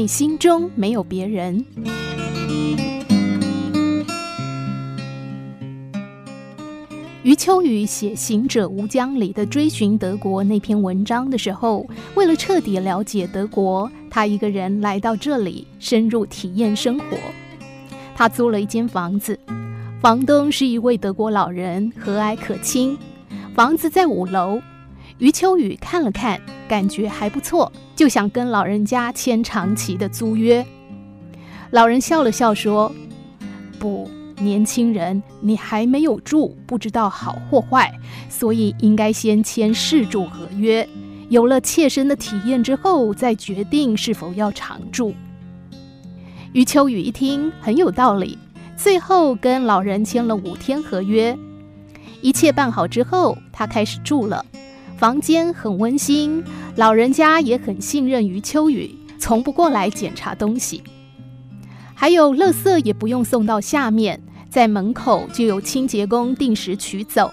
你心中没有别人。余秋雨写《行者无疆》里的追寻德国那篇文章的时候，为了彻底了解德国，他一个人来到这里，深入体验生活。他租了一间房子，房东是一位德国老人，和蔼可亲。房子在五楼。余秋雨看了看，感觉还不错，就想跟老人家签长期的租约。老人笑了笑说：“不。”年轻人，你还没有住，不知道好或坏，所以应该先签试住合约。有了切身的体验之后，再决定是否要常住。余秋雨一听很有道理，最后跟老人签了五天合约。一切办好之后，他开始住了。房间很温馨，老人家也很信任余秋雨，从不过来检查东西，还有垃圾也不用送到下面。在门口就有清洁工定时取走，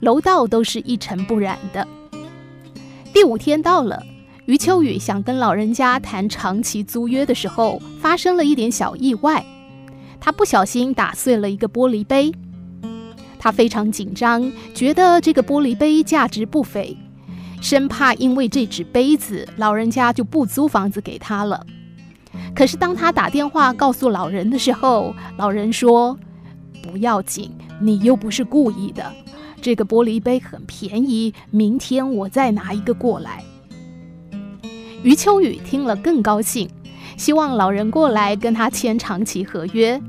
楼道都是一尘不染的。第五天到了，余秋雨想跟老人家谈长期租约的时候，发生了一点小意外，他不小心打碎了一个玻璃杯。他非常紧张，觉得这个玻璃杯价值不菲，生怕因为这只杯子，老人家就不租房子给他了。可是当他打电话告诉老人的时候，老人说，不要紧，你又不是故意的。这个玻璃杯很便宜，明天我再拿一个过来。余秋雨听了更高兴，希望老人过来跟他签长期合约。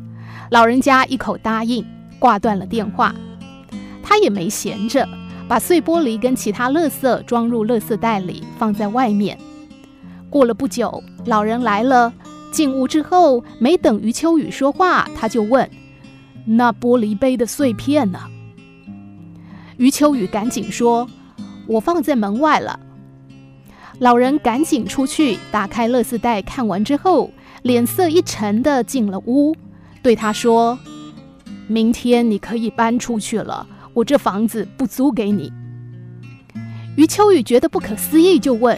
老人家一口答应，挂断了电话。他也没闲着，把碎玻璃跟其他垃圾装入垃圾袋里，放在外面。过了不久，老人来了，进屋之后，没等余秋雨说话，他就问。那玻璃杯的碎片呢？余秋雨赶紧说：“我放在门外了。”老人赶紧出去打开垃圾袋，看完之后，脸色一沉地进了屋，对他说：“明天你可以搬出去了，我这房子不租给你。”余秋雨觉得不可思议，就问：“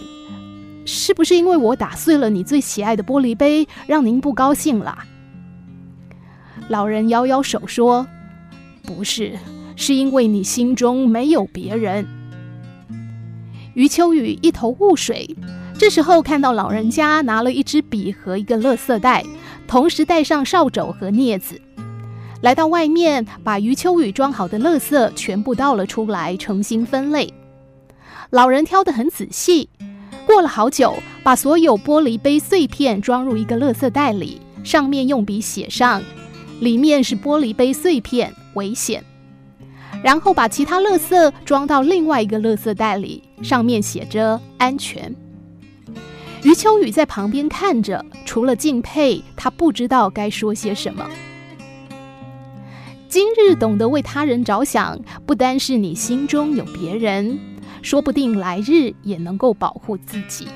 是不是因为我打碎了你最喜爱的玻璃杯，让您不高兴了？”老人摇摇手说：“不是，是因为你心中没有别人。”余秋雨一头雾水。这时候看到老人家拿了一支笔和一个垃圾袋，同时带上扫帚和镊子，来到外面，把余秋雨装好的垃圾全部倒了出来，重新分类。老人挑得很仔细，过了好久，把所有玻璃杯碎片装入一个垃圾袋里，上面用笔写上。里面是玻璃杯碎片，危险。然后把其他垃圾装到另外一个垃圾袋里，上面写着“安全”。余秋雨在旁边看着，除了敬佩，他不知道该说些什么。今日懂得为他人着想，不单是你心中有别人，说不定来日也能够保护自己。